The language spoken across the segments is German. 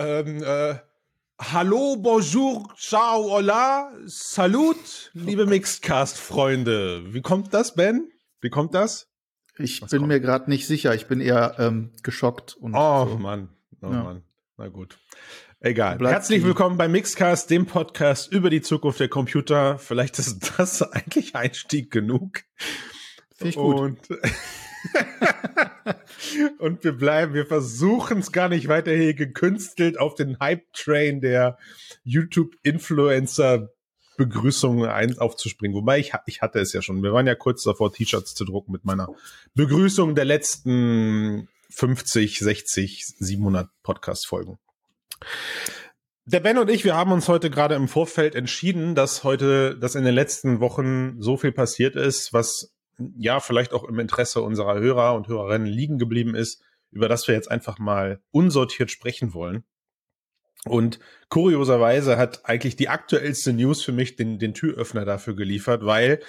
ähm, äh, Hallo, bonjour, ciao, hola, salut, liebe Mixedcast-Freunde. Wie kommt das, Ben? Wie kommt das? Ich Was bin kommt? mir gerade nicht sicher. Ich bin eher ähm, geschockt. Und oh so. Mann, oh ja. Mann. Na gut. Egal. Herzlich willkommen bei Mixcast, dem Podcast über die Zukunft der Computer. Vielleicht ist das eigentlich Einstieg genug. Finde ich gut. Und und wir bleiben, wir versuchen es gar nicht weiter hier gekünstelt auf den Hype-Train der YouTube-Influencer Begrüßung aufzuspringen. Wobei ich, ich hatte es ja schon. Wir waren ja kurz davor, T-Shirts zu drucken mit meiner Begrüßung der letzten 50, 60, 700 Podcast-Folgen. Der Ben und ich, wir haben uns heute gerade im Vorfeld entschieden, dass heute, dass in den letzten Wochen so viel passiert ist, was ja vielleicht auch im Interesse unserer Hörer und Hörerinnen liegen geblieben ist, über das wir jetzt einfach mal unsortiert sprechen wollen. Und kurioserweise hat eigentlich die aktuellste News für mich den, den Türöffner dafür geliefert, weil,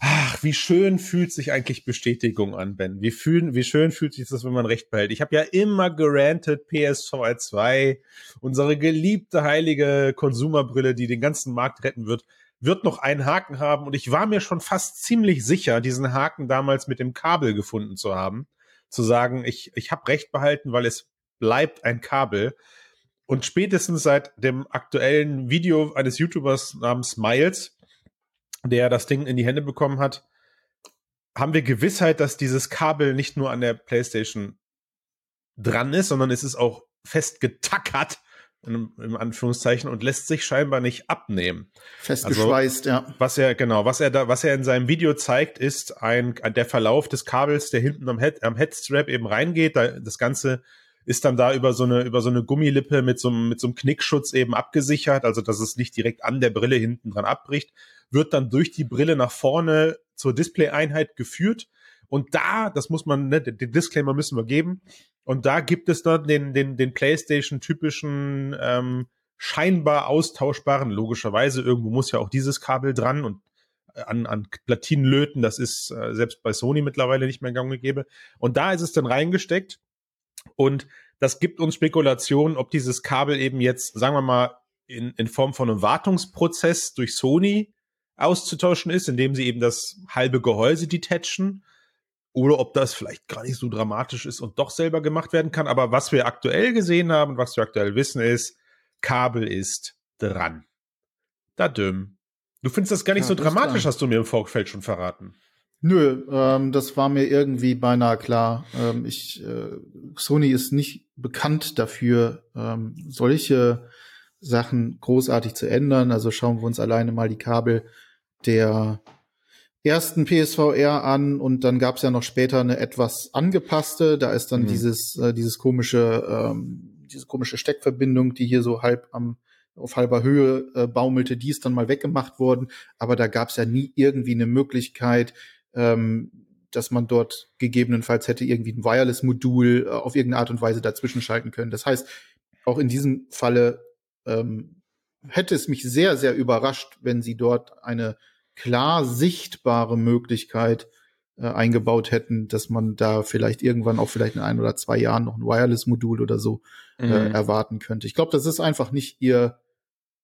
ach, wie schön fühlt sich eigentlich Bestätigung an, Ben. Wie, fühlen, wie schön fühlt sich das, wenn man Recht behält. Ich habe ja immer gerantet, PSVR 2, unsere geliebte heilige Konsumerbrille, die den ganzen Markt retten wird wird noch einen Haken haben. Und ich war mir schon fast ziemlich sicher, diesen Haken damals mit dem Kabel gefunden zu haben, zu sagen, ich, ich habe recht behalten, weil es bleibt ein Kabel. Und spätestens seit dem aktuellen Video eines YouTubers namens Miles, der das Ding in die Hände bekommen hat, haben wir Gewissheit, dass dieses Kabel nicht nur an der PlayStation dran ist, sondern es ist auch fest getackert in, im Anführungszeichen und lässt sich scheinbar nicht abnehmen. Festgeschweißt, also, ja. Was er genau, was er da, was er in seinem Video zeigt, ist ein der Verlauf des Kabels, der hinten am, Head, am Headstrap eben reingeht. Da, das Ganze ist dann da über so eine über so eine Gummilippe mit so einem mit so einem Knickschutz eben abgesichert, also dass es nicht direkt an der Brille hinten dran abbricht, wird dann durch die Brille nach vorne zur Display-Einheit geführt. Und da, das muss man, ne, den Disclaimer müssen wir geben, und da gibt es dann den, den, den PlayStation-typischen ähm, scheinbar austauschbaren, logischerweise, irgendwo muss ja auch dieses Kabel dran und äh, an, an Platinen löten, das ist äh, selbst bei Sony mittlerweile nicht mehr gang und gäbe. Und da ist es dann reingesteckt. Und das gibt uns Spekulationen, ob dieses Kabel eben jetzt, sagen wir mal, in, in Form von einem Wartungsprozess durch Sony auszutauschen ist, indem sie eben das halbe Gehäuse detachen oder ob das vielleicht gar nicht so dramatisch ist und doch selber gemacht werden kann. Aber was wir aktuell gesehen haben, was wir aktuell wissen, ist, Kabel ist dran. Da dümm. Du findest das gar nicht ja, so dramatisch, hast du mir im Vorfeld schon verraten. Nö, ähm, das war mir irgendwie beinahe klar. Ähm, ich, äh, Sony ist nicht bekannt dafür, ähm, solche Sachen großartig zu ändern. Also schauen wir uns alleine mal die Kabel der ersten PSVR an und dann gab es ja noch später eine etwas angepasste. Da ist dann mhm. dieses äh, dieses komische ähm, diese komische Steckverbindung, die hier so halb am auf halber Höhe äh, baumelte, die ist dann mal weggemacht worden. Aber da gab es ja nie irgendwie eine Möglichkeit, ähm, dass man dort gegebenenfalls hätte irgendwie ein Wireless-Modul äh, auf irgendeine Art und Weise dazwischen schalten können. Das heißt, auch in diesem Falle ähm, hätte es mich sehr, sehr überrascht, wenn sie dort eine klar sichtbare Möglichkeit äh, eingebaut hätten, dass man da vielleicht irgendwann auch vielleicht in ein oder zwei Jahren noch ein Wireless-Modul oder so äh, mhm. erwarten könnte. Ich glaube, das ist einfach nicht ihr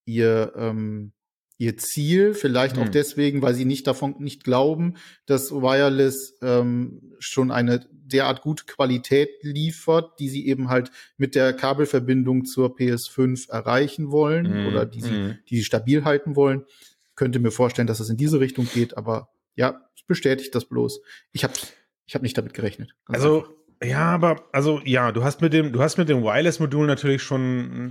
ihr ähm, ihr Ziel, vielleicht mhm. auch deswegen, weil sie nicht davon nicht glauben, dass Wireless ähm, schon eine derart gute Qualität liefert, die sie eben halt mit der Kabelverbindung zur PS5 erreichen wollen mhm. oder die sie, mhm. die sie stabil halten wollen könnte mir vorstellen, dass es in diese Richtung geht, aber ja, bestätigt das bloß. Ich habe ich hab nicht damit gerechnet. Also einfach. ja, aber also ja, du hast mit dem du hast mit dem Wireless Modul natürlich schon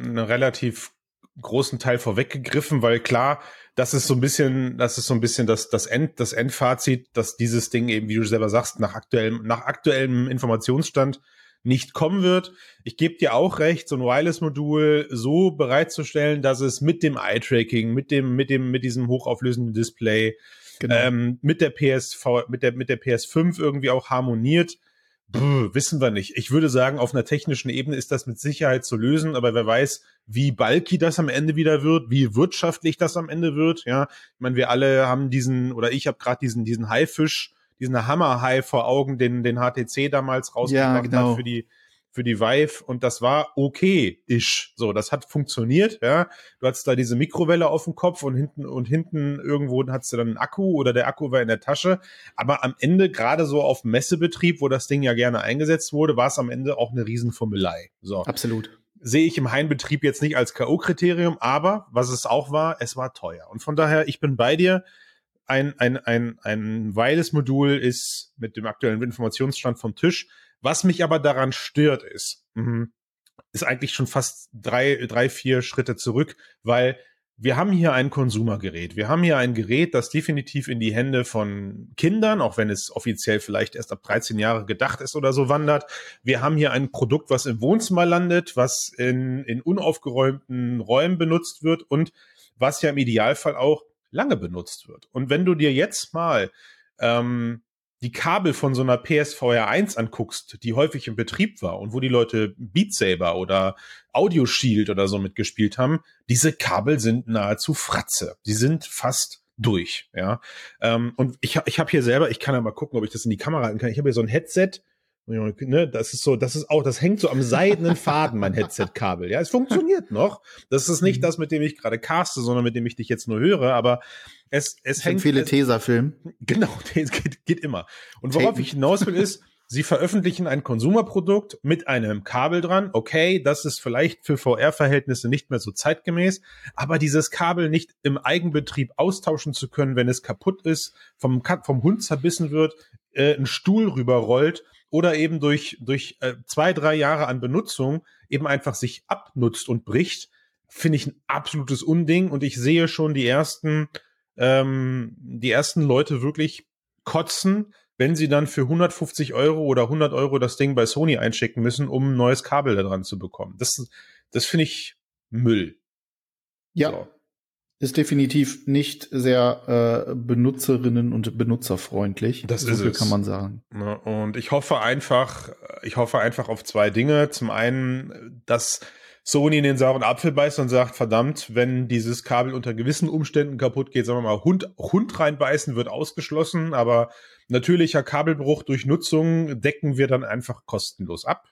einen relativ großen Teil vorweggegriffen, weil klar, das ist so ein bisschen, das ist so ein bisschen das das End das Endfazit, dass dieses Ding eben, wie du selber sagst, nach aktuellem nach aktuellem Informationsstand nicht kommen wird. Ich gebe dir auch recht, so ein Wireless-Modul so bereitzustellen, dass es mit dem Eye-Tracking, mit dem, mit dem, mit diesem hochauflösenden Display, genau. ähm, mit der PSV, mit der, mit der PS5 irgendwie auch harmoniert. Puh, wissen wir nicht. Ich würde sagen, auf einer technischen Ebene ist das mit Sicherheit zu lösen, aber wer weiß, wie bulky das am Ende wieder wird, wie wirtschaftlich das am Ende wird. Ja, ich meine, wir alle haben diesen oder ich habe gerade diesen diesen Haifisch diesen Hammer-High vor Augen, den, den HTC damals rausgebracht ja, genau. hat für die, für die Vive und das war okay-ish. So, das hat funktioniert, ja. Du hattest da diese Mikrowelle auf dem Kopf und hinten und hinten irgendwo hattest du dann einen Akku oder der Akku war in der Tasche. Aber am Ende, gerade so auf Messebetrieb, wo das Ding ja gerne eingesetzt wurde, war es am Ende auch eine Riesenfummelei. So. Absolut. Sehe ich im Heimbetrieb jetzt nicht als K.O.-Kriterium, aber was es auch war, es war teuer. Und von daher, ich bin bei dir ein, ein, ein, ein Wireless-Modul ist mit dem aktuellen Informationsstand vom Tisch was mich aber daran stört ist, mh, ist eigentlich schon fast drei, drei, vier Schritte zurück, weil wir haben hier ein Konsumergerät. Wir haben hier ein Gerät, das definitiv in die Hände von Kindern, auch wenn es offiziell vielleicht erst ab 13 Jahre gedacht ist oder so wandert. Wir haben hier ein Produkt, was im Wohnzimmer landet, was in, in unaufgeräumten Räumen benutzt wird und was ja im Idealfall auch lange benutzt wird. Und wenn du dir jetzt mal ähm, die Kabel von so einer PSVR 1 anguckst, die häufig im Betrieb war und wo die Leute Beat Saber oder Audio Shield oder so mitgespielt haben, diese Kabel sind nahezu Fratze. Die sind fast durch, ja. Ähm, und ich, ich habe hier selber, ich kann ja mal gucken, ob ich das in die Kamera halten kann. Ich habe hier so ein Headset, Ne, das ist so, das ist auch, das hängt so am seidenen Faden, mein Headset-Kabel. Ja, es funktioniert noch. Das ist nicht mhm. das, mit dem ich gerade caste, sondern mit dem ich dich jetzt nur höre, aber es, es hängt. Viele Tesa-Film. Genau, geht, geht immer. Und worauf ich hinaus will, ist, Sie veröffentlichen ein Konsumerprodukt mit einem Kabel dran. Okay, das ist vielleicht für VR-Verhältnisse nicht mehr so zeitgemäß, aber dieses Kabel nicht im Eigenbetrieb austauschen zu können, wenn es kaputt ist, vom, vom Hund zerbissen wird, äh, ein Stuhl rüberrollt oder eben durch, durch äh, zwei, drei Jahre an Benutzung eben einfach sich abnutzt und bricht, finde ich ein absolutes Unding und ich sehe schon die ersten, ähm, die ersten Leute wirklich kotzen, wenn sie dann für 150 Euro oder 100 Euro das Ding bei Sony einschicken müssen, um ein neues Kabel da dran zu bekommen. Das, das finde ich Müll. Ja. So ist definitiv nicht sehr äh, benutzerinnen und benutzerfreundlich. Das so ist viel es. kann man sagen. Ne, und ich hoffe einfach, ich hoffe einfach auf zwei Dinge. Zum einen, dass Sony in den sauren Apfel beißt und sagt, verdammt, wenn dieses Kabel unter gewissen Umständen kaputt geht, sagen wir mal, Hund, Hund reinbeißen wird ausgeschlossen, aber natürlicher Kabelbruch durch Nutzung decken wir dann einfach kostenlos ab.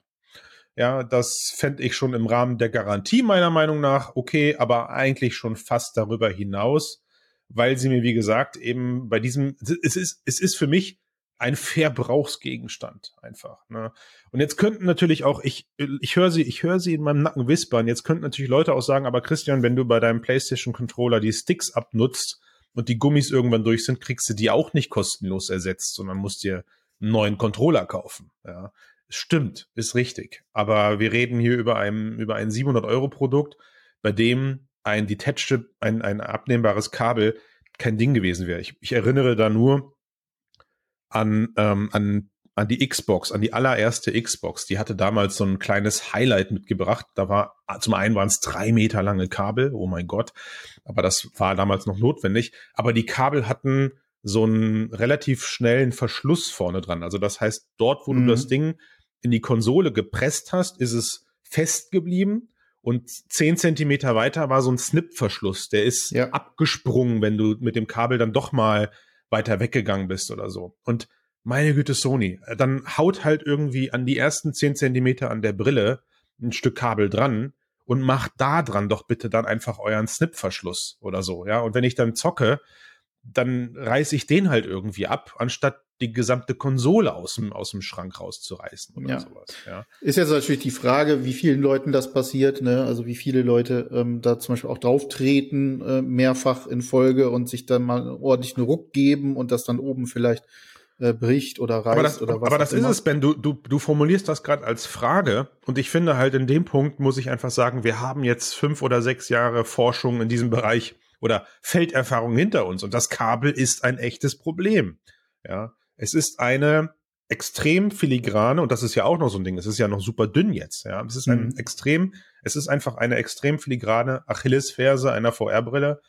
Ja, das fände ich schon im Rahmen der Garantie meiner Meinung nach okay, aber eigentlich schon fast darüber hinaus, weil sie mir, wie gesagt, eben bei diesem, es ist, es ist für mich ein Verbrauchsgegenstand einfach. Ne? Und jetzt könnten natürlich auch, ich, ich höre sie, ich höre sie in meinem Nacken wispern. Jetzt könnten natürlich Leute auch sagen, aber Christian, wenn du bei deinem PlayStation Controller die Sticks abnutzt und die Gummis irgendwann durch sind, kriegst du die auch nicht kostenlos ersetzt, sondern musst dir einen neuen Controller kaufen. Ja. Stimmt, ist richtig. Aber wir reden hier über ein, über ein 700-Euro-Produkt, bei dem ein detached, ein, ein abnehmbares Kabel kein Ding gewesen wäre. Ich, ich erinnere da nur an, ähm, an, an die Xbox, an die allererste Xbox. Die hatte damals so ein kleines Highlight mitgebracht. Da war, zum einen waren es drei Meter lange Kabel. Oh mein Gott. Aber das war damals noch notwendig. Aber die Kabel hatten so einen relativ schnellen Verschluss vorne dran. Also das heißt, dort, wo mhm. du das Ding in die Konsole gepresst hast, ist es fest geblieben. Und zehn Zentimeter weiter war so ein Snip-Verschluss. Der ist ja. abgesprungen, wenn du mit dem Kabel dann doch mal weiter weggegangen bist oder so. Und meine Güte, Sony, dann haut halt irgendwie an die ersten zehn Zentimeter an der Brille ein Stück Kabel dran und macht da dran doch bitte dann einfach euren Snip-Verschluss oder so, ja. Und wenn ich dann zocke, dann reiße ich den halt irgendwie ab, anstatt die gesamte Konsole aus dem, aus dem Schrank rauszureißen oder ja. sowas. Ja. Ist jetzt natürlich die Frage, wie vielen Leuten das passiert, ne? Also wie viele Leute ähm, da zum Beispiel auch drauf treten, äh, mehrfach in Folge und sich dann mal ordentlich einen Ruck geben und das dann oben vielleicht äh, bricht oder reißt aber das, oder was. Aber das ist es, Ben. Du, du, du formulierst das gerade als Frage und ich finde halt in dem Punkt muss ich einfach sagen, wir haben jetzt fünf oder sechs Jahre Forschung in diesem Bereich oder Felderfahrung hinter uns und das Kabel ist ein echtes Problem. Ja, es ist eine extrem filigrane, und das ist ja auch noch so ein Ding, es ist ja noch super dünn jetzt, ja. Es ist ein mhm. extrem, es ist einfach eine extrem filigrane Achillesferse einer VR-Brille.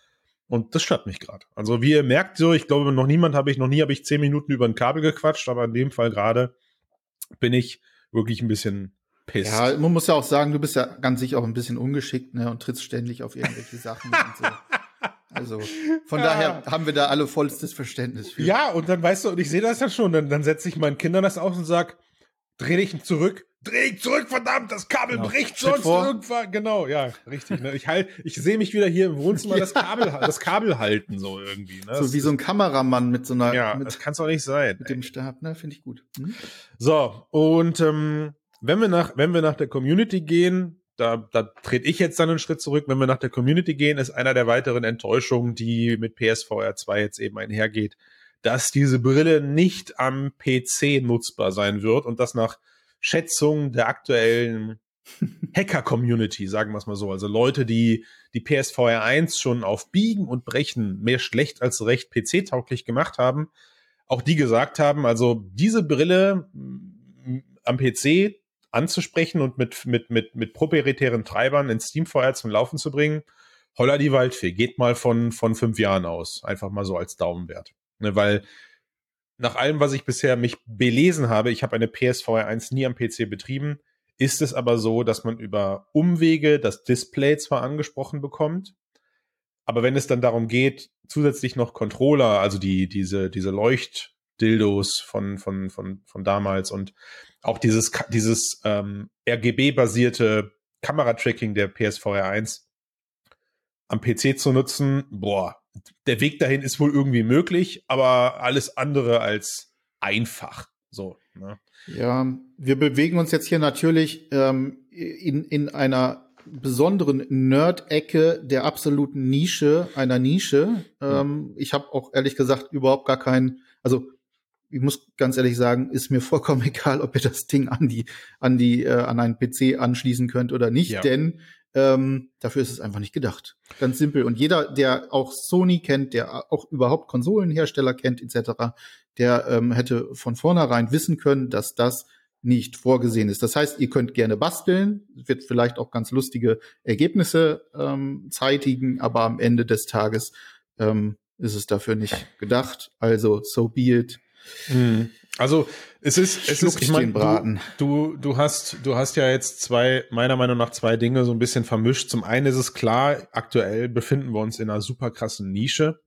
Und das stört mich gerade. Also wie ihr merkt, so, ich glaube, noch niemand habe ich, noch nie habe ich zehn Minuten über ein Kabel gequatscht, aber in dem Fall gerade bin ich wirklich ein bisschen pisst. Ja, man muss ja auch sagen, du bist ja ganz sicher auch ein bisschen ungeschickt, ne, und trittst ständig auf irgendwelche Sachen und so. Also von ja. daher haben wir da alle vollstes Verständnis für. Ja, und dann weißt du, und ich sehe das ja schon, dann, dann setze ich meinen Kindern das aus und sag, dreh dich zurück, dreh dich zurück, verdammt, das Kabel genau. bricht sonst vor. irgendwann. Genau, ja, richtig. Ne? Ich halt, ich sehe mich wieder hier im Wohnzimmer das Kabel, das Kabel halten, so irgendwie. Ne? So wie so ein Kameramann mit so einer. Ja, mit, das kann's doch nicht sein. Mit ey. dem Stab, ne, finde ich gut. Hm? So, und ähm, wenn wir nach, wenn wir nach der Community gehen, da, da trete ich jetzt dann einen Schritt zurück. Wenn wir nach der Community gehen, ist einer der weiteren Enttäuschungen, die mit PSVR 2 jetzt eben einhergeht, dass diese Brille nicht am PC nutzbar sein wird und das nach Schätzung der aktuellen Hacker-Community, sagen wir es mal so. Also Leute, die die PSVR 1 schon auf Biegen und Brechen mehr schlecht als recht PC-tauglich gemacht haben, auch die gesagt haben, also diese Brille am PC anzusprechen und mit, mit, mit, mit proprietären Treibern in SteamVR zum Laufen zu bringen, holla die Waldfee, geht mal von, von fünf Jahren aus. Einfach mal so als Daumenwert. Ne, weil nach allem, was ich bisher mich belesen habe, ich habe eine PSVR 1 nie am PC betrieben, ist es aber so, dass man über Umwege das Display zwar angesprochen bekommt, aber wenn es dann darum geht, zusätzlich noch Controller, also die, diese, diese Leuchtdildos von, von, von, von damals und auch dieses, dieses ähm, RGB-basierte Kameratracking der PSVR 1 am PC zu nutzen, boah, der Weg dahin ist wohl irgendwie möglich, aber alles andere als einfach. So. Ne? Ja, wir bewegen uns jetzt hier natürlich ähm, in, in einer besonderen Nerd-Ecke der absoluten Nische, einer Nische. Ähm, ich habe auch ehrlich gesagt überhaupt gar keinen, also ich muss ganz ehrlich sagen, ist mir vollkommen egal, ob ihr das Ding an die, an die, äh, an einen PC anschließen könnt oder nicht, ja. denn ähm, dafür ist es einfach nicht gedacht. Ganz simpel. Und jeder, der auch Sony kennt, der auch überhaupt Konsolenhersteller kennt, etc., der ähm, hätte von vornherein wissen können, dass das nicht vorgesehen ist. Das heißt, ihr könnt gerne basteln, wird vielleicht auch ganz lustige Ergebnisse ähm, zeitigen, aber am Ende des Tages ähm, ist es dafür nicht gedacht. Also, so be it. Hm. Also es ist, es ist, ich meine, du, du, du hast, du hast ja jetzt zwei, meiner Meinung nach zwei Dinge so ein bisschen vermischt. Zum einen ist es klar, aktuell befinden wir uns in einer super krassen Nische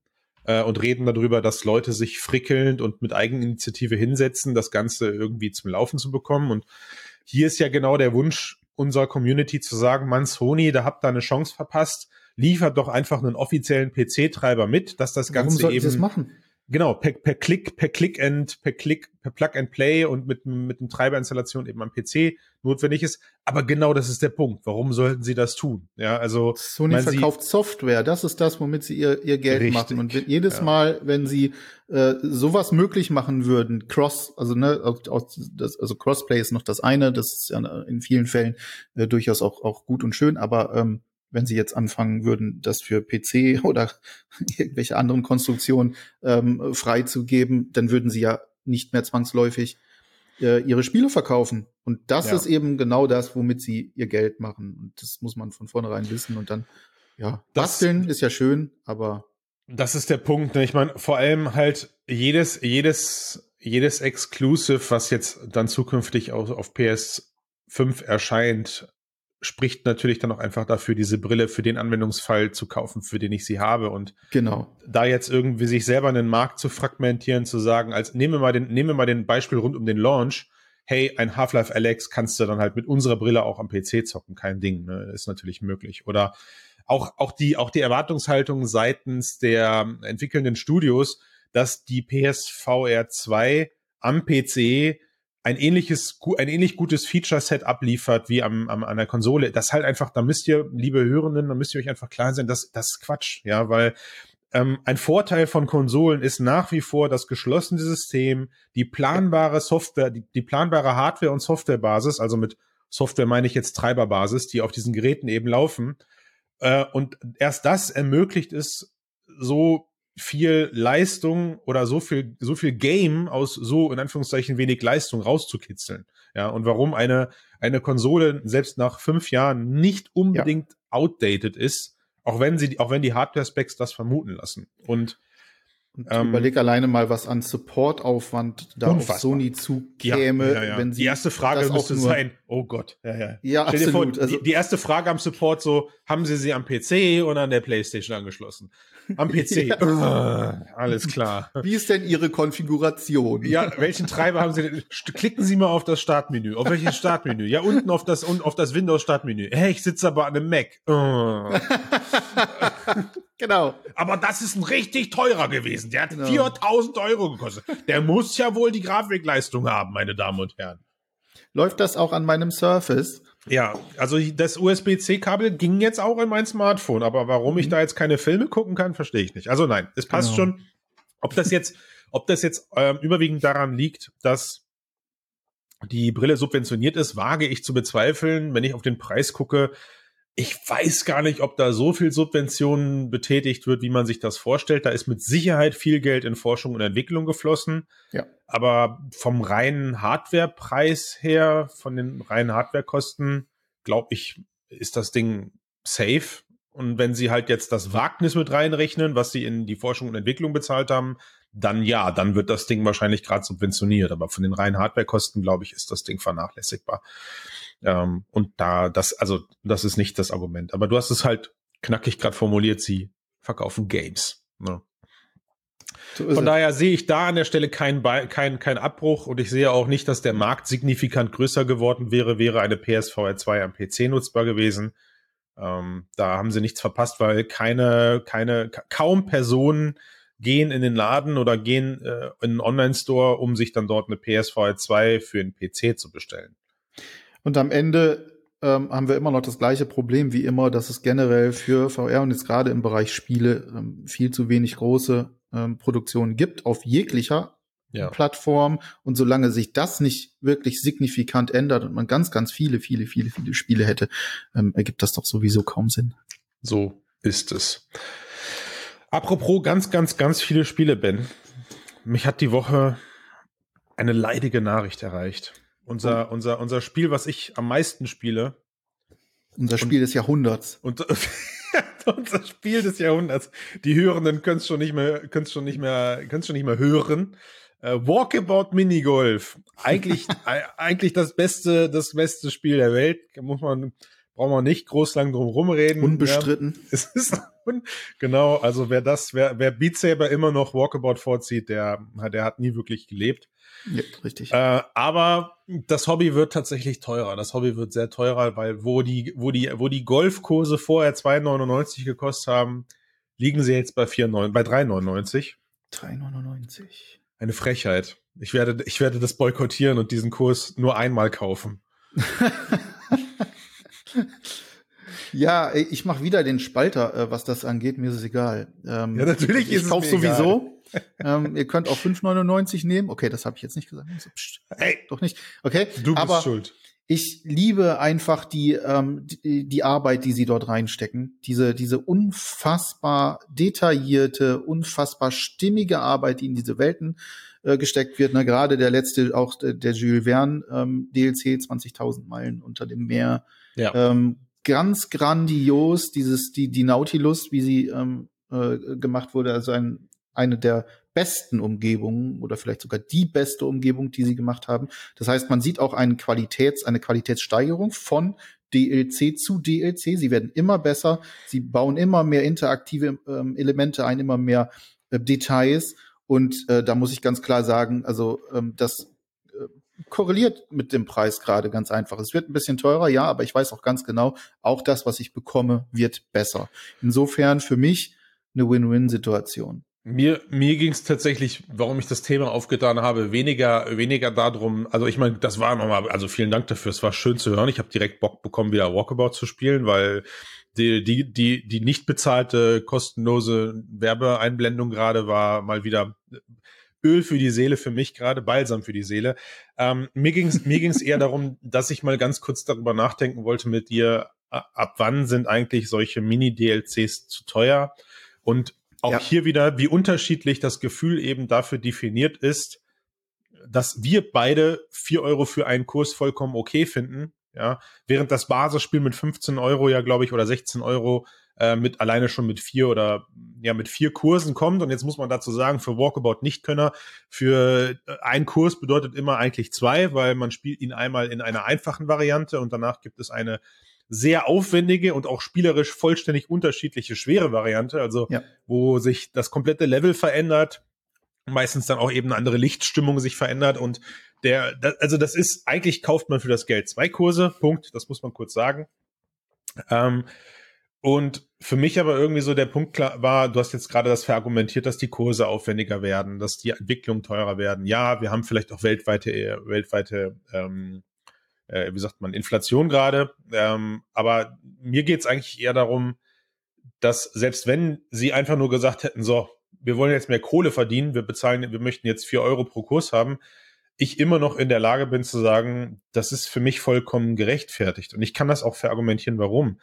äh, und reden darüber, dass Leute sich frickelnd und mit Eigeninitiative hinsetzen, das Ganze irgendwie zum Laufen zu bekommen. Und hier ist ja genau der Wunsch unserer Community zu sagen, man Sony, da habt ihr eine Chance verpasst, liefert doch einfach einen offiziellen PC-Treiber mit, dass das Ganze Warum eben. Das machen? Genau, per, per Klick, per Click and, per Click, per Plug and Play und mit, mit einem Treiberinstallation eben am PC notwendig ist. Aber genau das ist der Punkt. Warum sollten sie das tun? Ja, also. Sony verkauft Software. Das ist das, womit sie ihr, ihr Geld richtig, machen. Und jedes ja. Mal, wenn sie äh, sowas möglich machen würden, Cross, also ne, das, also Crossplay ist noch das eine, das ist ja in vielen Fällen äh, durchaus auch, auch gut und schön, aber ähm, wenn sie jetzt anfangen würden, das für PC oder irgendwelche anderen Konstruktionen ähm, freizugeben, dann würden sie ja nicht mehr zwangsläufig äh, ihre Spiele verkaufen. Und das ja. ist eben genau das, womit sie ihr Geld machen. Und das muss man von vornherein wissen. Und dann, ja, basteln ist ja schön, aber. Das ist der Punkt. Ne? Ich meine, vor allem halt jedes, jedes, jedes Exclusive, was jetzt dann zukünftig auch auf PS5 erscheint, spricht natürlich dann auch einfach dafür, diese Brille für den Anwendungsfall zu kaufen, für den ich sie habe. Und genau. da jetzt irgendwie sich selber einen Markt zu fragmentieren, zu sagen, als nehmen wir mal den, nehmen wir mal den Beispiel rund um den Launch, hey, ein Half-Life Alex kannst du dann halt mit unserer Brille auch am PC zocken, kein Ding, ne? ist natürlich möglich. Oder auch, auch die, auch die Erwartungshaltung seitens der entwickelnden Studios, dass die PSVR 2 am PC ein ähnliches, ein ähnlich gutes Feature-Set abliefert wie am, am, an der Konsole. Das halt einfach, da müsst ihr, liebe Hörenden, da müsst ihr euch einfach klar sein, dass das ist Quatsch, ja, weil ähm, ein Vorteil von Konsolen ist nach wie vor das geschlossene System, die planbare Software, die, die planbare Hardware- und Softwarebasis, also mit Software meine ich jetzt Treiberbasis, die auf diesen Geräten eben laufen. Äh, und erst das ermöglicht es, so viel Leistung oder so viel, so viel Game aus so in Anführungszeichen wenig Leistung rauszukitzeln. Ja, und warum eine, eine Konsole selbst nach fünf Jahren nicht unbedingt ja. outdated ist, auch wenn sie, auch wenn die Hardware-Specs das vermuten lassen. Und Und ähm, überleg alleine mal, was an Supportaufwand da unfassbar. auf Sony zukäme, ja, ja, ja. wenn sie. Die erste Frage müsste sein, oh Gott, ja, ja. Ja, Stell absolut. Vor, also, die, die, erste Frage am Support so, haben sie sie am PC oder an der Playstation angeschlossen? Am PC. alles klar. Wie ist denn Ihre Konfiguration? Ja, welchen Treiber haben Sie denn? Klicken Sie mal auf das Startmenü. Auf welches Startmenü? Ja, unten auf das, auf das Windows Startmenü. Hey, ich sitze aber an einem Mac. Genau. Aber das ist ein richtig teurer gewesen. Der hat genau. 4000 Euro gekostet. Der muss ja wohl die Grafikleistung haben, meine Damen und Herren. Läuft das auch an meinem Surface? Ja, also das USB-C-Kabel ging jetzt auch in mein Smartphone, aber warum ich mhm. da jetzt keine Filme gucken kann, verstehe ich nicht. Also nein, es passt genau. schon. Ob das jetzt, ob das jetzt ähm, überwiegend daran liegt, dass die Brille subventioniert ist, wage ich zu bezweifeln. Wenn ich auf den Preis gucke, ich weiß gar nicht, ob da so viel Subventionen betätigt wird, wie man sich das vorstellt. Da ist mit Sicherheit viel Geld in Forschung und Entwicklung geflossen. Ja. Aber vom reinen Hardwarepreis her, von den reinen Hardwarekosten, glaube ich, ist das Ding safe. Und wenn sie halt jetzt das Wagnis mit reinrechnen, was sie in die Forschung und Entwicklung bezahlt haben, dann ja, dann wird das Ding wahrscheinlich gerade subventioniert. Aber von den reinen Hardwarekosten, glaube ich, ist das Ding vernachlässigbar. Ähm, und da, das, also, das ist nicht das Argument. Aber du hast es halt knackig gerade formuliert, sie verkaufen Games. Ne? So Von daher sehe ich da an der Stelle keinen kein, kein Abbruch und ich sehe auch nicht, dass der Markt signifikant größer geworden wäre, wäre eine PSVR 2 am PC nutzbar gewesen. Ähm, da haben sie nichts verpasst, weil keine, keine, kaum Personen gehen in den Laden oder gehen äh, in einen Online-Store, um sich dann dort eine PSVR 2 für einen PC zu bestellen. Und am Ende ähm, haben wir immer noch das gleiche Problem wie immer, dass es generell für VR und jetzt gerade im Bereich Spiele ähm, viel zu wenig große ähm, Produktionen gibt auf jeglicher ja. Plattform. Und solange sich das nicht wirklich signifikant ändert und man ganz, ganz viele, viele, viele, viele Spiele hätte, ähm, ergibt das doch sowieso kaum Sinn. So ist es. Apropos ganz, ganz, ganz viele Spiele, Ben. Mich hat die Woche eine leidige Nachricht erreicht. Unser, unser, unser Spiel, was ich am meisten spiele. Unser Spiel und, des Jahrhunderts. Und, unser Spiel des Jahrhunderts. Die Hörenden können es schon nicht mehr, können es schon nicht mehr, können schon nicht mehr hören. Uh, Walkabout Minigolf. Eigentlich, eigentlich das beste, das beste Spiel der Welt. Muss man, brauchen wir nicht groß lang drum rumreden. Unbestritten. Ja, es ist genau. Also wer das, wer, wer Beat Saber immer noch Walkabout vorzieht, der, der hat nie wirklich gelebt. Ja, richtig. Äh, aber das Hobby wird tatsächlich teurer. Das Hobby wird sehr teurer, weil wo die, wo die, wo die Golfkurse vorher 2,99 gekostet haben, liegen sie jetzt bei 4, bei 3,99. 3,99. Eine Frechheit. Ich werde, ich werde das boykottieren und diesen Kurs nur einmal kaufen. ja, ich mache wieder den Spalter, äh, was das angeht. Mir ist es egal. Ähm, ja, natürlich ich, ist ich kauf es sowieso. Egal ähm, ihr könnt auch 5,99 nehmen. Okay, das habe ich jetzt nicht gesagt. Psst, hey, doch nicht. Okay, du bist aber schuld. Ich liebe einfach die, ähm, die, die Arbeit, die sie dort reinstecken. Diese, diese unfassbar detaillierte, unfassbar stimmige Arbeit, die in diese Welten äh, gesteckt wird. Na, gerade der letzte, auch der, der Jules Verne ähm, DLC, 20.000 Meilen unter dem Meer. Ja. Ähm, ganz grandios, dieses, die, die Nautilus, wie sie ähm, äh, gemacht wurde, also ein eine der besten Umgebungen oder vielleicht sogar die beste Umgebung, die sie gemacht haben. Das heißt, man sieht auch einen Qualitäts, eine Qualitätssteigerung von DLC zu DLC. Sie werden immer besser. Sie bauen immer mehr interaktive ähm, Elemente ein, immer mehr äh, Details. Und äh, da muss ich ganz klar sagen, also ähm, das korreliert mit dem Preis gerade ganz einfach. Es wird ein bisschen teurer, ja, aber ich weiß auch ganz genau, auch das, was ich bekomme, wird besser. Insofern für mich eine Win-Win-Situation. Mir, mir ging es tatsächlich, warum ich das Thema aufgetan habe, weniger, weniger darum, also ich meine, das war nochmal, also vielen Dank dafür, es war schön zu hören. Ich habe direkt Bock bekommen, wieder Walkabout zu spielen, weil die, die, die, die nicht bezahlte, kostenlose Werbeeinblendung gerade war mal wieder Öl für die Seele für mich gerade, Balsam für die Seele. Ähm, mir ging es mir ging's eher darum, dass ich mal ganz kurz darüber nachdenken wollte mit dir, ab wann sind eigentlich solche Mini-DLCs zu teuer? Und auch ja. hier wieder, wie unterschiedlich das Gefühl eben dafür definiert ist, dass wir beide vier Euro für einen Kurs vollkommen okay finden. Ja, während das Basisspiel mit 15 Euro ja, glaube ich, oder 16 Euro äh, mit alleine schon mit vier oder ja mit vier Kursen kommt. Und jetzt muss man dazu sagen, für Walkabout Nicht-Könner, für äh, ein Kurs bedeutet immer eigentlich zwei, weil man spielt ihn einmal in einer einfachen Variante und danach gibt es eine sehr aufwendige und auch spielerisch vollständig unterschiedliche schwere Variante, also ja. wo sich das komplette Level verändert, meistens dann auch eben eine andere Lichtstimmung sich verändert und der, also das ist, eigentlich kauft man für das Geld zwei Kurse, Punkt, das muss man kurz sagen. Ähm, und für mich aber irgendwie so der Punkt klar war, du hast jetzt gerade das verargumentiert, dass die Kurse aufwendiger werden, dass die Entwicklungen teurer werden. Ja, wir haben vielleicht auch weltweite, weltweite, ähm, äh, wie sagt man, Inflation gerade. Ähm, aber mir geht's eigentlich eher darum, dass selbst wenn sie einfach nur gesagt hätten, so, wir wollen jetzt mehr Kohle verdienen, wir bezahlen, wir möchten jetzt vier Euro pro Kurs haben, ich immer noch in der Lage bin zu sagen, das ist für mich vollkommen gerechtfertigt. Und ich kann das auch verargumentieren, warum.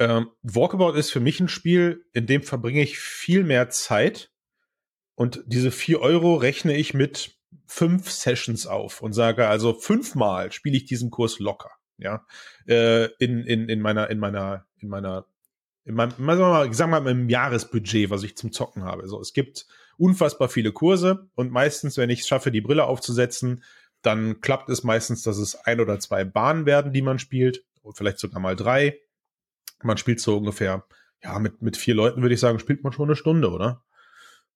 Ähm, Walkabout ist für mich ein Spiel, in dem verbringe ich viel mehr Zeit und diese vier Euro rechne ich mit fünf Sessions auf und sage also fünfmal spiele ich diesen Kurs locker, ja, äh, in, in, in meiner, in meiner, in meiner in meinem, sagen wir mal, im Jahresbudget, was ich zum Zocken habe. So, es gibt unfassbar viele Kurse und meistens, wenn ich es schaffe, die Brille aufzusetzen, dann klappt es meistens, dass es ein oder zwei Bahnen werden, die man spielt, vielleicht sogar mal drei. Man spielt so ungefähr, ja, mit, mit vier Leuten würde ich sagen, spielt man schon eine Stunde, oder?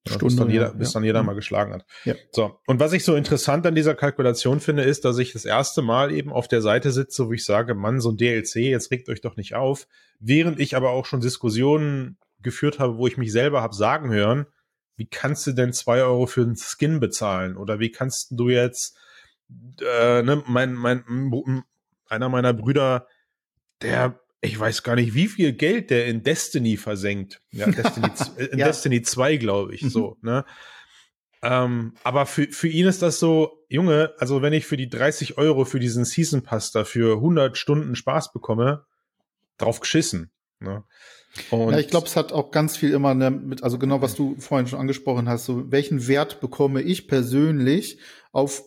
Stunde, bis dann jeder, ja, bis dann jeder ja. mal geschlagen hat. Ja. So. Und was ich so interessant an dieser Kalkulation finde, ist, dass ich das erste Mal eben auf der Seite sitze, wo ich sage, Mann, so ein DLC, jetzt regt euch doch nicht auf. Während ich aber auch schon Diskussionen geführt habe, wo ich mich selber habe sagen hören, wie kannst du denn zwei Euro für einen Skin bezahlen? Oder wie kannst du jetzt, äh, ne, mein, mein, einer meiner Brüder, der ich weiß gar nicht, wie viel Geld der in Destiny versenkt. Ja, Destiny, in ja. Destiny 2, glaube ich, mhm. so, ne? Ähm, aber für, für ihn ist das so, Junge, also wenn ich für die 30 Euro für diesen Season Pass dafür 100 Stunden Spaß bekomme, drauf geschissen. Ne? Und ja, ich glaube, es hat auch ganz viel immer ne, mit, also genau was du vorhin schon angesprochen hast, so welchen Wert bekomme ich persönlich auf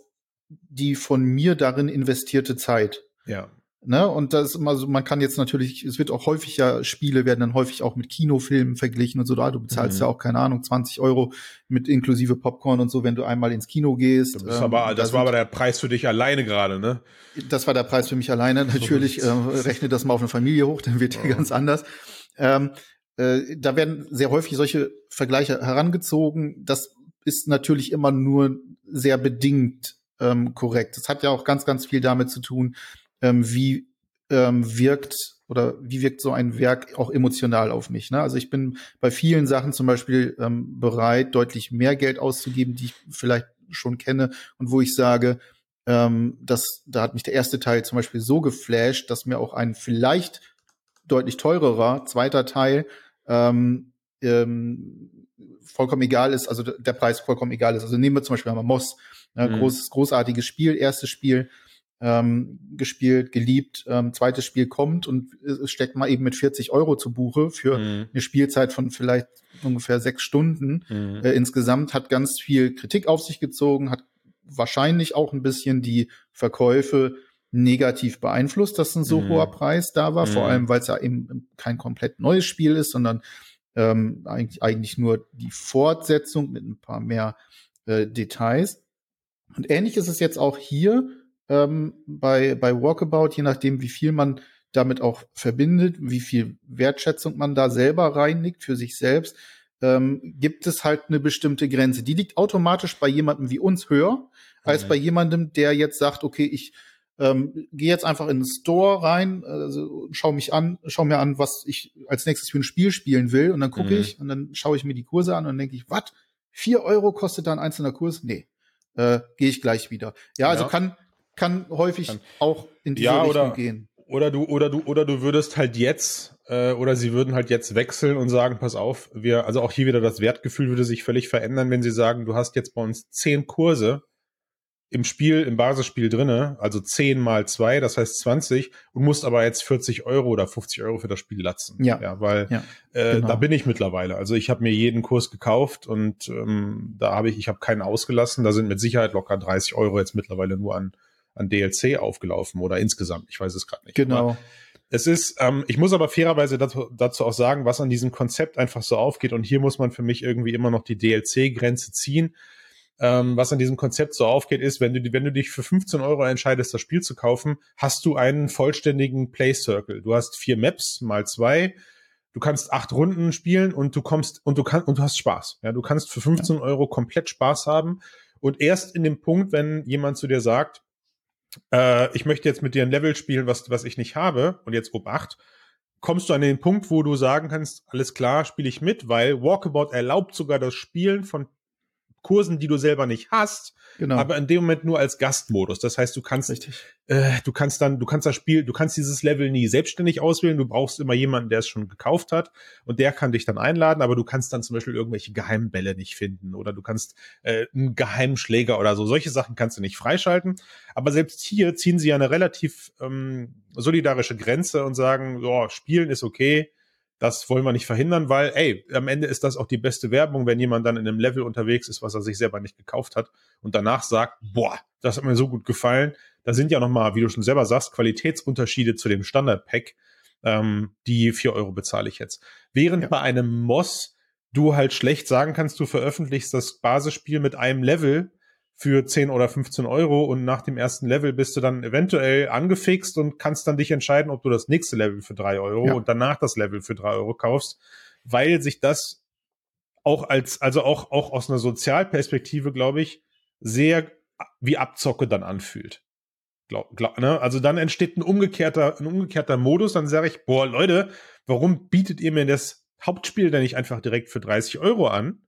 die von mir darin investierte Zeit? Ja. Ne? Und das ist immer so, man kann jetzt natürlich, es wird auch häufig ja, Spiele werden dann häufig auch mit Kinofilmen verglichen und so, da du bezahlst mhm. ja auch, keine Ahnung, 20 Euro mit inklusive Popcorn und so, wenn du einmal ins Kino gehst. Das, ähm, aber, das war aber der Preis für dich alleine gerade, ne? Das war der Preis für mich alleine. Natürlich, äh, rechne das mal auf eine Familie hoch, dann wird ja ganz anders. Ähm, äh, da werden sehr häufig solche Vergleiche herangezogen. Das ist natürlich immer nur sehr bedingt ähm, korrekt. Das hat ja auch ganz, ganz viel damit zu tun, ähm, wie ähm, wirkt oder wie wirkt so ein Werk auch emotional auf mich. Ne? Also ich bin bei vielen Sachen zum Beispiel ähm, bereit, deutlich mehr Geld auszugeben, die ich vielleicht schon kenne und wo ich sage, ähm, dass da hat mich der erste Teil zum Beispiel so geflasht, dass mir auch ein vielleicht deutlich teurerer zweiter Teil ähm, ähm, vollkommen egal ist, also der Preis vollkommen egal ist. Also nehmen wir zum Beispiel einmal Moss, ne? mhm. großes, großartiges Spiel, erstes Spiel, ähm, gespielt, geliebt. Ähm, zweites Spiel kommt und es steckt mal eben mit 40 Euro zu Buche für mhm. eine Spielzeit von vielleicht ungefähr sechs Stunden. Mhm. Äh, insgesamt hat ganz viel Kritik auf sich gezogen, hat wahrscheinlich auch ein bisschen die Verkäufe negativ beeinflusst, dass ein so mhm. hoher Preis da war, vor mhm. allem weil es ja eben kein komplett neues Spiel ist, sondern ähm, eigentlich, eigentlich nur die Fortsetzung mit ein paar mehr äh, Details. Und ähnlich ist es jetzt auch hier ähm, bei, bei Walkabout, je nachdem, wie viel man damit auch verbindet, wie viel Wertschätzung man da selber reinlegt für sich selbst, ähm, gibt es halt eine bestimmte Grenze. Die liegt automatisch bei jemandem wie uns höher, als mhm. bei jemandem, der jetzt sagt, okay, ich ähm, gehe jetzt einfach in den Store rein, also schau mich an, schau mir an, was ich als nächstes für ein Spiel spielen will, und dann gucke mhm. ich und dann schaue ich mir die Kurse an und dann denke ich, was? Vier Euro kostet da ein einzelner Kurs? Nee. Äh, gehe ich gleich wieder. Ja, also ja. kann kann häufig kann. auch in diese ja, Richtung oder, gehen. Oder du, oder du, oder du würdest halt jetzt, äh, oder sie würden halt jetzt wechseln und sagen, pass auf, wir, also auch hier wieder das Wertgefühl würde sich völlig verändern, wenn sie sagen, du hast jetzt bei uns zehn Kurse im Spiel, im Basisspiel drinne, also zehn mal zwei, das heißt 20, und musst aber jetzt 40 Euro oder 50 Euro für das Spiel latzen. Ja. ja weil ja, äh, genau. da bin ich mittlerweile. Also ich habe mir jeden Kurs gekauft und ähm, da habe ich, ich habe keinen ausgelassen. Da sind mit Sicherheit locker 30 Euro jetzt mittlerweile nur an an DLC aufgelaufen oder insgesamt. Ich weiß es gerade nicht. Genau. Aber es ist, ähm, ich muss aber fairerweise dazu, dazu auch sagen, was an diesem Konzept einfach so aufgeht. Und hier muss man für mich irgendwie immer noch die DLC-Grenze ziehen. Ähm, was an diesem Konzept so aufgeht, ist, wenn du, wenn du dich für 15 Euro entscheidest, das Spiel zu kaufen, hast du einen vollständigen Play Circle. Du hast vier Maps mal zwei. Du kannst acht Runden spielen und du kommst und du kannst und du hast Spaß. Ja, du kannst für 15 ja. Euro komplett Spaß haben. Und erst in dem Punkt, wenn jemand zu dir sagt, äh, ich möchte jetzt mit dir ein Level spielen, was, was ich nicht habe, und jetzt Obacht, kommst du an den Punkt, wo du sagen kannst, alles klar, spiele ich mit, weil Walkabout erlaubt sogar das Spielen von Kursen, die du selber nicht hast, genau. aber in dem Moment nur als Gastmodus. Das heißt, du kannst, äh, du kannst dann, du kannst das Spiel, du kannst dieses Level nie selbstständig auswählen. Du brauchst immer jemanden, der es schon gekauft hat und der kann dich dann einladen, aber du kannst dann zum Beispiel irgendwelche geheimen Bälle nicht finden oder du kannst äh, einen geheimen Schläger oder so. Solche Sachen kannst du nicht freischalten. Aber selbst hier ziehen sie ja eine relativ ähm, solidarische Grenze und sagen, so, spielen ist okay das wollen wir nicht verhindern, weil, ey, am Ende ist das auch die beste Werbung, wenn jemand dann in einem Level unterwegs ist, was er sich selber nicht gekauft hat und danach sagt, boah, das hat mir so gut gefallen. Da sind ja nochmal, wie du schon selber sagst, Qualitätsunterschiede zu dem Standard-Pack. Ähm, die vier Euro bezahle ich jetzt. Während ja. bei einem Moss du halt schlecht sagen kannst, du veröffentlichst das Basisspiel mit einem Level, für 10 oder 15 Euro und nach dem ersten Level bist du dann eventuell angefixt und kannst dann dich entscheiden, ob du das nächste Level für 3 Euro ja. und danach das Level für 3 Euro kaufst, weil sich das auch als, also auch, auch aus einer Sozialperspektive, glaube ich, sehr wie Abzocke dann anfühlt. Glaub, glaub, ne? Also dann entsteht ein umgekehrter, ein umgekehrter Modus, dann sage ich, boah, Leute, warum bietet ihr mir das Hauptspiel denn nicht einfach direkt für 30 Euro an?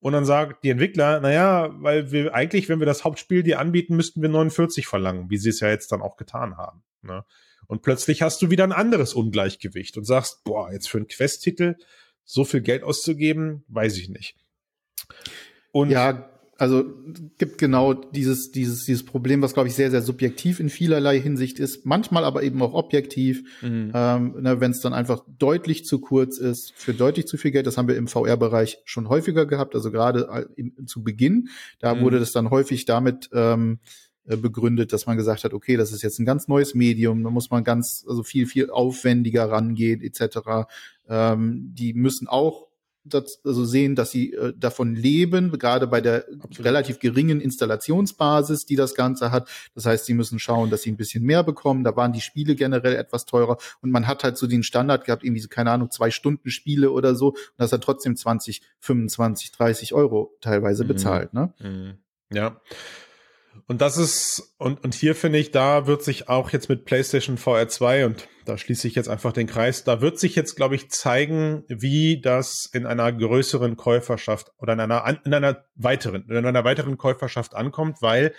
Und dann sagt die Entwickler, naja, weil wir eigentlich, wenn wir das Hauptspiel dir anbieten, müssten wir 49 verlangen, wie sie es ja jetzt dann auch getan haben. Ne? Und plötzlich hast du wieder ein anderes Ungleichgewicht und sagst, boah, jetzt für einen Quest-Titel so viel Geld auszugeben, weiß ich nicht. Und ja, also gibt genau dieses, dieses, dieses Problem, was, glaube ich, sehr, sehr subjektiv in vielerlei Hinsicht ist, manchmal aber eben auch objektiv, mhm. ähm, ne, wenn es dann einfach deutlich zu kurz ist, für deutlich zu viel Geld. Das haben wir im VR-Bereich schon häufiger gehabt, also gerade zu Beginn, da mhm. wurde das dann häufig damit ähm, äh, begründet, dass man gesagt hat, okay, das ist jetzt ein ganz neues Medium, da muss man ganz, also viel, viel aufwendiger rangehen, etc. Ähm, die müssen auch das, also sehen, dass sie äh, davon leben, gerade bei der Absolut. relativ geringen Installationsbasis, die das Ganze hat. Das heißt, sie müssen schauen, dass sie ein bisschen mehr bekommen. Da waren die Spiele generell etwas teurer und man hat halt so den Standard gehabt, irgendwie so, keine Ahnung, zwei Stunden Spiele oder so. Und das hat trotzdem 20, 25, 30 Euro teilweise mhm. bezahlt. Ne? Mhm. Ja. Und das ist, und, und hier finde ich, da wird sich auch jetzt mit PlayStation VR 2 und da schließe ich jetzt einfach den Kreis, da wird sich jetzt, glaube ich, zeigen, wie das in einer größeren Käuferschaft oder in einer, in einer weiteren, in einer weiteren Käuferschaft ankommt, weil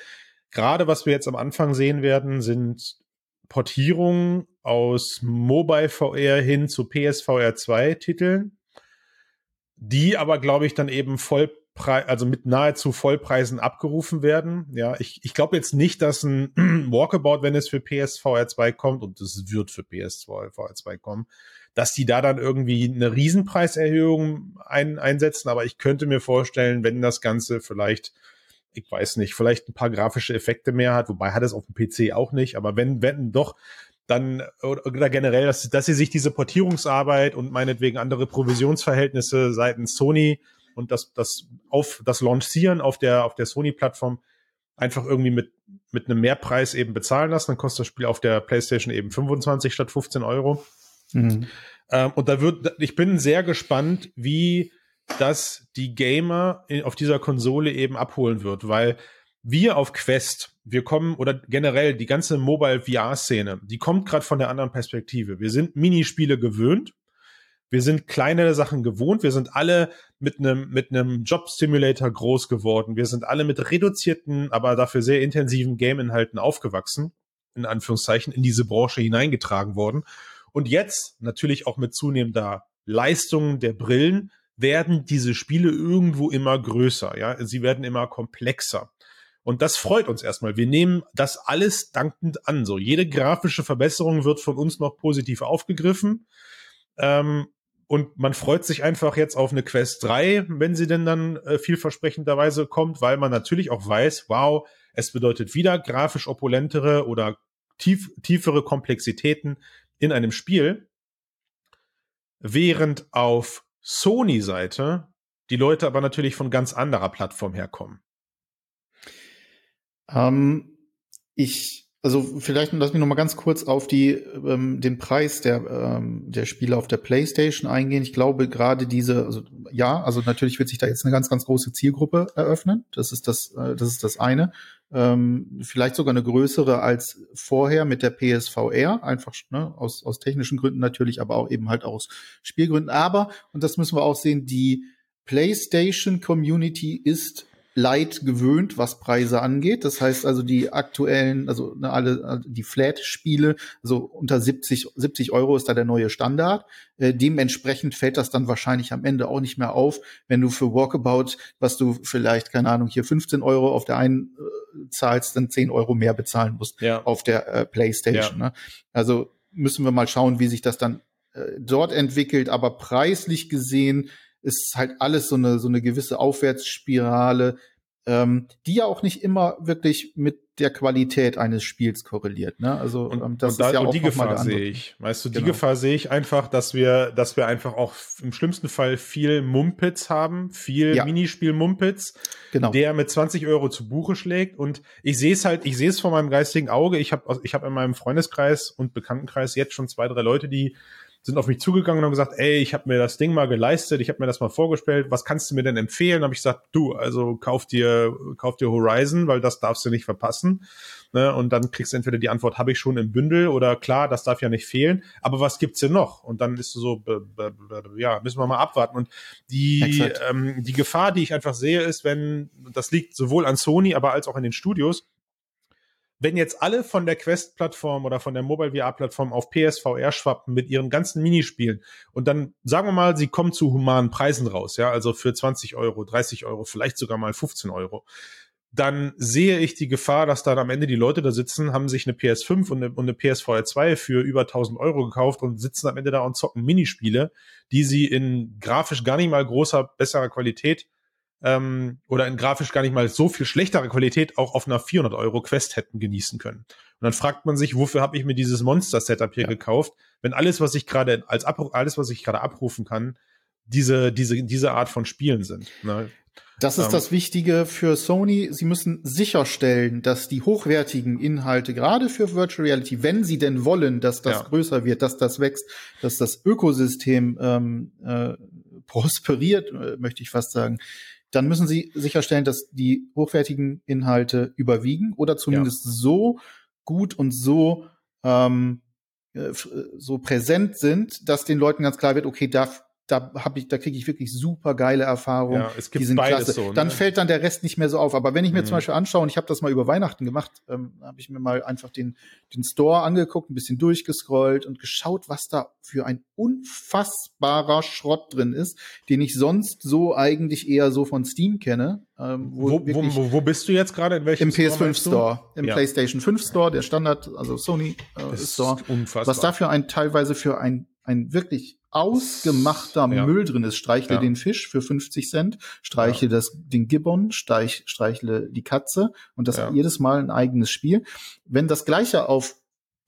gerade was wir jetzt am Anfang sehen werden, sind Portierungen aus Mobile VR hin zu PSVR 2 Titeln, die aber, glaube ich, dann eben voll also mit nahezu Vollpreisen abgerufen werden. Ja, ich, ich glaube jetzt nicht, dass ein Walkabout, wenn es für PSVR 2 kommt, und es wird für PSVR 2 kommen, dass die da dann irgendwie eine Riesenpreiserhöhung ein, einsetzen. Aber ich könnte mir vorstellen, wenn das Ganze vielleicht, ich weiß nicht, vielleicht ein paar grafische Effekte mehr hat, wobei hat es auf dem PC auch nicht, aber wenn, wenn doch, dann oder, oder generell, dass, dass sie sich diese Portierungsarbeit und meinetwegen andere Provisionsverhältnisse seitens Sony und das, das auf das Launchieren auf der, auf der Sony-Plattform einfach irgendwie mit, mit einem Mehrpreis eben bezahlen lassen. Dann kostet das Spiel auf der PlayStation eben 25 statt 15 Euro. Mhm. Ähm, und da wird, ich bin sehr gespannt, wie das die Gamer in, auf dieser Konsole eben abholen wird, weil wir auf Quest, wir kommen oder generell die ganze Mobile VR-Szene, die kommt gerade von der anderen Perspektive. Wir sind Minispiele gewöhnt wir sind kleinere Sachen gewohnt. Wir sind alle mit einem mit einem Job Simulator groß geworden. Wir sind alle mit reduzierten, aber dafür sehr intensiven Game-Inhalten aufgewachsen, in Anführungszeichen, in diese Branche hineingetragen worden. Und jetzt natürlich auch mit zunehmender Leistung der Brillen werden diese Spiele irgendwo immer größer. Ja, sie werden immer komplexer. Und das freut uns erstmal. Wir nehmen das alles dankend an. So jede grafische Verbesserung wird von uns noch positiv aufgegriffen. Ähm, und man freut sich einfach jetzt auf eine Quest 3, wenn sie denn dann äh, vielversprechenderweise kommt, weil man natürlich auch weiß, wow, Es bedeutet wieder grafisch opulentere oder tief, tiefere Komplexitäten in einem Spiel, während auf Sony-Seite die Leute aber natürlich von ganz anderer Plattform herkommen. Ähm, ich also vielleicht lass mich noch mal ganz kurz auf die ähm, den Preis der ähm, der Spiele auf der PlayStation eingehen. Ich glaube gerade diese also ja, also natürlich wird sich da jetzt eine ganz ganz große Zielgruppe eröffnen. Das ist das äh, das ist das eine. Ähm, vielleicht sogar eine größere als vorher mit der PSVR, einfach ne, aus aus technischen Gründen natürlich, aber auch eben halt aus Spielgründen. Aber und das müssen wir auch sehen, die PlayStation Community ist Light gewöhnt, was Preise angeht. Das heißt also die aktuellen, also ne, alle die Flat-Spiele, also unter 70, 70 Euro ist da der neue Standard. Äh, dementsprechend fällt das dann wahrscheinlich am Ende auch nicht mehr auf, wenn du für Walkabout, was du vielleicht, keine Ahnung, hier 15 Euro auf der einen äh, zahlst, dann 10 Euro mehr bezahlen musst ja. auf der äh, PlayStation. Ja. Ne? Also müssen wir mal schauen, wie sich das dann äh, dort entwickelt. Aber preislich gesehen ist halt alles so eine, so eine gewisse Aufwärtsspirale, ähm, die ja auch nicht immer wirklich mit der Qualität eines Spiels korreliert. Ne? Also und, ähm, das und da, ist ja auch die Gefahr sehe ich. Weißt du, die genau. Gefahr sehe ich einfach, dass wir, dass wir einfach auch im schlimmsten Fall viel Mumpitz haben, viel ja. Minispiel Mumpitz, genau. der mit 20 Euro zu Buche schlägt. Und ich sehe es halt, ich sehe es vor meinem geistigen Auge. Ich habe, ich habe in meinem Freundeskreis und Bekanntenkreis jetzt schon zwei, drei Leute, die sind auf mich zugegangen und haben gesagt, ey, ich habe mir das Ding mal geleistet, ich habe mir das mal vorgestellt, was kannst du mir denn empfehlen? Habe ich gesagt, du, also kauf dir, kauf dir Horizon, weil das darfst du nicht verpassen. Ne? Und dann kriegst du entweder die Antwort, habe ich schon im Bündel oder klar, das darf ja nicht fehlen. Aber was gibt's denn noch? Und dann ist so, ja, müssen wir mal abwarten. Und die, ähm, die Gefahr, die ich einfach sehe, ist, wenn, das liegt sowohl an Sony, aber als auch in den Studios, wenn jetzt alle von der Quest-Plattform oder von der Mobile VR-Plattform auf PSVR schwappen mit ihren ganzen Minispielen und dann sagen wir mal, sie kommen zu humanen Preisen raus, ja, also für 20 Euro, 30 Euro, vielleicht sogar mal 15 Euro, dann sehe ich die Gefahr, dass dann am Ende die Leute da sitzen, haben sich eine PS5 und eine, und eine PSVR 2 für über 1000 Euro gekauft und sitzen am Ende da und zocken Minispiele, die sie in grafisch gar nicht mal großer, besserer Qualität ähm, oder in grafisch gar nicht mal so viel schlechterer Qualität auch auf einer 400 Euro Quest hätten genießen können. Und dann fragt man sich, wofür habe ich mir dieses Monster-Setup hier ja. gekauft, wenn alles, was ich gerade als Abruf, alles, was ich gerade abrufen kann, diese, diese, diese Art von Spielen sind. Ne? Das ist ähm, das Wichtige für Sony. Sie müssen sicherstellen, dass die hochwertigen Inhalte, gerade für Virtual Reality, wenn sie denn wollen, dass das ja. größer wird, dass das wächst, dass das Ökosystem ähm, äh, prosperiert, äh, möchte ich fast sagen, dann müssen sie sicherstellen, dass die hochwertigen Inhalte überwiegen oder zumindest ja. so gut und so ähm, äh, so präsent sind, dass den Leuten ganz klar wird, okay, da da habe ich, da kriege ich wirklich super geile Erfahrungen. Ja, es gibt die sind klasse. So, ne? Dann fällt dann der Rest nicht mehr so auf. Aber wenn ich mir mhm. zum Beispiel anschaue, und ich habe das mal über Weihnachten gemacht, ähm, habe ich mir mal einfach den, den Store angeguckt, ein bisschen durchgescrollt und geschaut, was da für ein unfassbarer Schrott drin ist, den ich sonst so eigentlich eher so von Steam kenne. Ähm, wo, wo, wo, wo, bist du jetzt gerade? In welchem Im PS5 Store, im ja. PlayStation 5 Store, der Standard, also Sony äh, Store. Unfassbar. Was dafür ein teilweise für ein ein wirklich ausgemachter ja. Müll drin ist. Streichle ja. den Fisch für 50 Cent, streichle ja. das, den Gibbon, streich, streichle die Katze und das jedes Mal ein eigenes Spiel. Wenn das Gleiche auf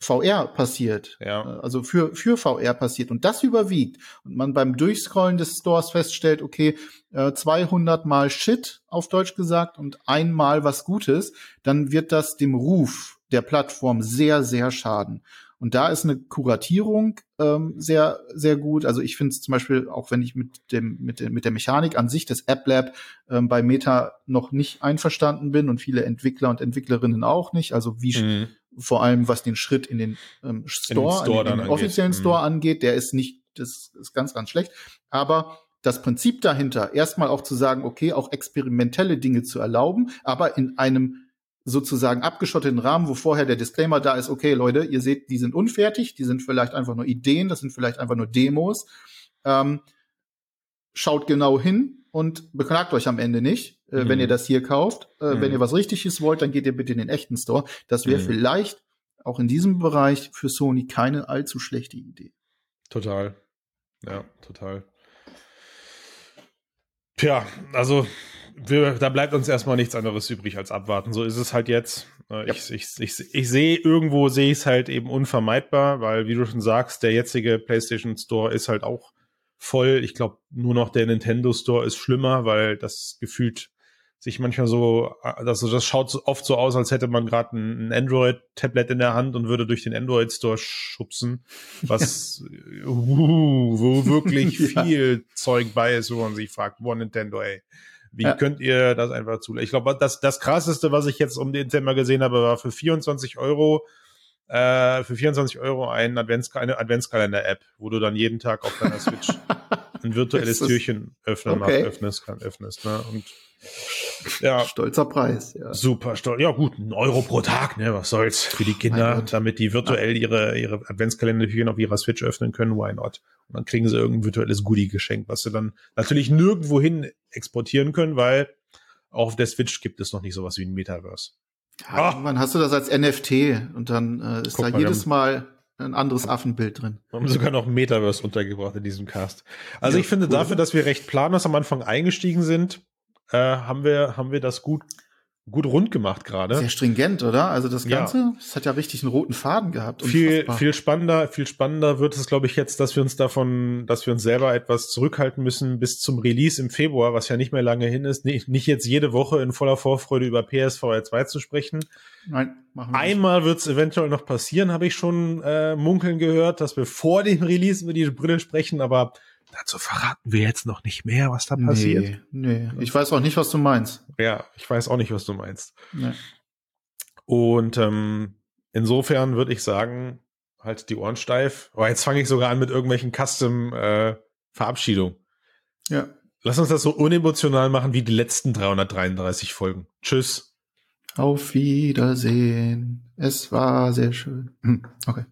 VR passiert, ja. Äh, also für, für VR passiert und das überwiegt und man beim Durchscrollen des Stores feststellt, okay, 200 äh, mal Shit auf Deutsch gesagt und einmal was Gutes, dann wird das dem Ruf der Plattform sehr, sehr schaden. Und da ist eine Kuratierung ähm, sehr, sehr gut. Also ich finde es zum Beispiel, auch wenn ich mit dem, mit, dem, mit der Mechanik an sich des App Lab ähm, bei Meta noch nicht einverstanden bin und viele Entwickler und Entwicklerinnen auch nicht. Also wie mhm. vor allem was den Schritt in den ähm, Store, in den, Store in den offiziellen angeht. Store mhm. angeht, der ist nicht, das ist ganz, ganz schlecht. Aber das Prinzip dahinter, erstmal auch zu sagen, okay, auch experimentelle Dinge zu erlauben, aber in einem sozusagen abgeschotteten Rahmen, wo vorher der Disclaimer da ist, okay, Leute, ihr seht, die sind unfertig, die sind vielleicht einfach nur Ideen, das sind vielleicht einfach nur Demos. Ähm, schaut genau hin und beklagt euch am Ende nicht, äh, mhm. wenn ihr das hier kauft. Äh, mhm. Wenn ihr was Richtiges wollt, dann geht ihr bitte in den echten Store. Das wäre mhm. vielleicht auch in diesem Bereich für Sony keine allzu schlechte Idee. Total. Ja, total. Tja, also wir, da bleibt uns erstmal nichts anderes übrig als abwarten. So ist es halt jetzt. Äh, ich, ich, ich, ich sehe, irgendwo sehe ich es halt eben unvermeidbar, weil, wie du schon sagst, der jetzige PlayStation Store ist halt auch voll. Ich glaube, nur noch der Nintendo Store ist schlimmer, weil das gefühlt sich manchmal so, also das schaut oft so aus, als hätte man gerade ein Android-Tablet in der Hand und würde durch den Android Store schubsen, was uh, wo wirklich viel Zeug bei ist, wo man sich fragt, wo Nintendo, ey. Wie ja. könnt ihr das einfach zulassen? Ich glaube, das, das krasseste, was ich jetzt um den Thema gesehen habe, war für 24 Euro, äh, für 24 Euro ein Advents eine Adventskalender-App, wo du dann jeden Tag auf deiner Switch ein virtuelles Türchen öffnen okay. öffnest, kann, öffnest, ne? Und ja. Stolzer Preis, ja. Super stolz. Ja, gut, ein Euro pro Tag, ne? Was soll's für die Kinder, damit die virtuell ihre, ihre Adventskalender auf ihrer Switch öffnen können, why not? Und dann kriegen sie irgendein virtuelles Goodie geschenkt, was sie dann natürlich nirgendwo hin exportieren können, weil auch auf der Switch gibt es noch nicht sowas wie ein Metaverse. Ja, irgendwann hast du das als NFT und dann äh, ist Guck da mal, jedes Mal ein anderes Affenbild drin. Wir haben sogar noch Metaverse untergebracht in diesem Cast. Also ja, ich finde cool. dafür, dass wir recht planlos am Anfang eingestiegen sind, äh, haben wir, haben wir das gut, gut rund gemacht gerade. Sehr stringent, oder? Also das Ganze, ja. das hat ja richtig einen roten Faden gehabt. Viel, viel spannender, viel spannender wird es, glaube ich, jetzt, dass wir uns davon, dass wir uns selber etwas zurückhalten müssen bis zum Release im Februar, was ja nicht mehr lange hin ist. Nicht, nicht jetzt jede Woche in voller Vorfreude über PSVR 2 zu sprechen. Nein, machen wir Einmal wird es eventuell noch passieren, habe ich schon äh, munkeln gehört, dass wir vor dem Release über die Brille sprechen, aber Dazu verraten wir jetzt noch nicht mehr, was da passiert. Nee, nee. ich weiß auch nicht, was du meinst. Ja, ich weiß auch nicht, was du meinst. Nee. Und ähm, insofern würde ich sagen, halt die Ohren steif. Aber jetzt fange ich sogar an mit irgendwelchen Custom äh, Verabschiedungen. Ja. Lass uns das so unemotional machen wie die letzten 333 Folgen. Tschüss. Auf Wiedersehen. Es war sehr schön. Hm, okay.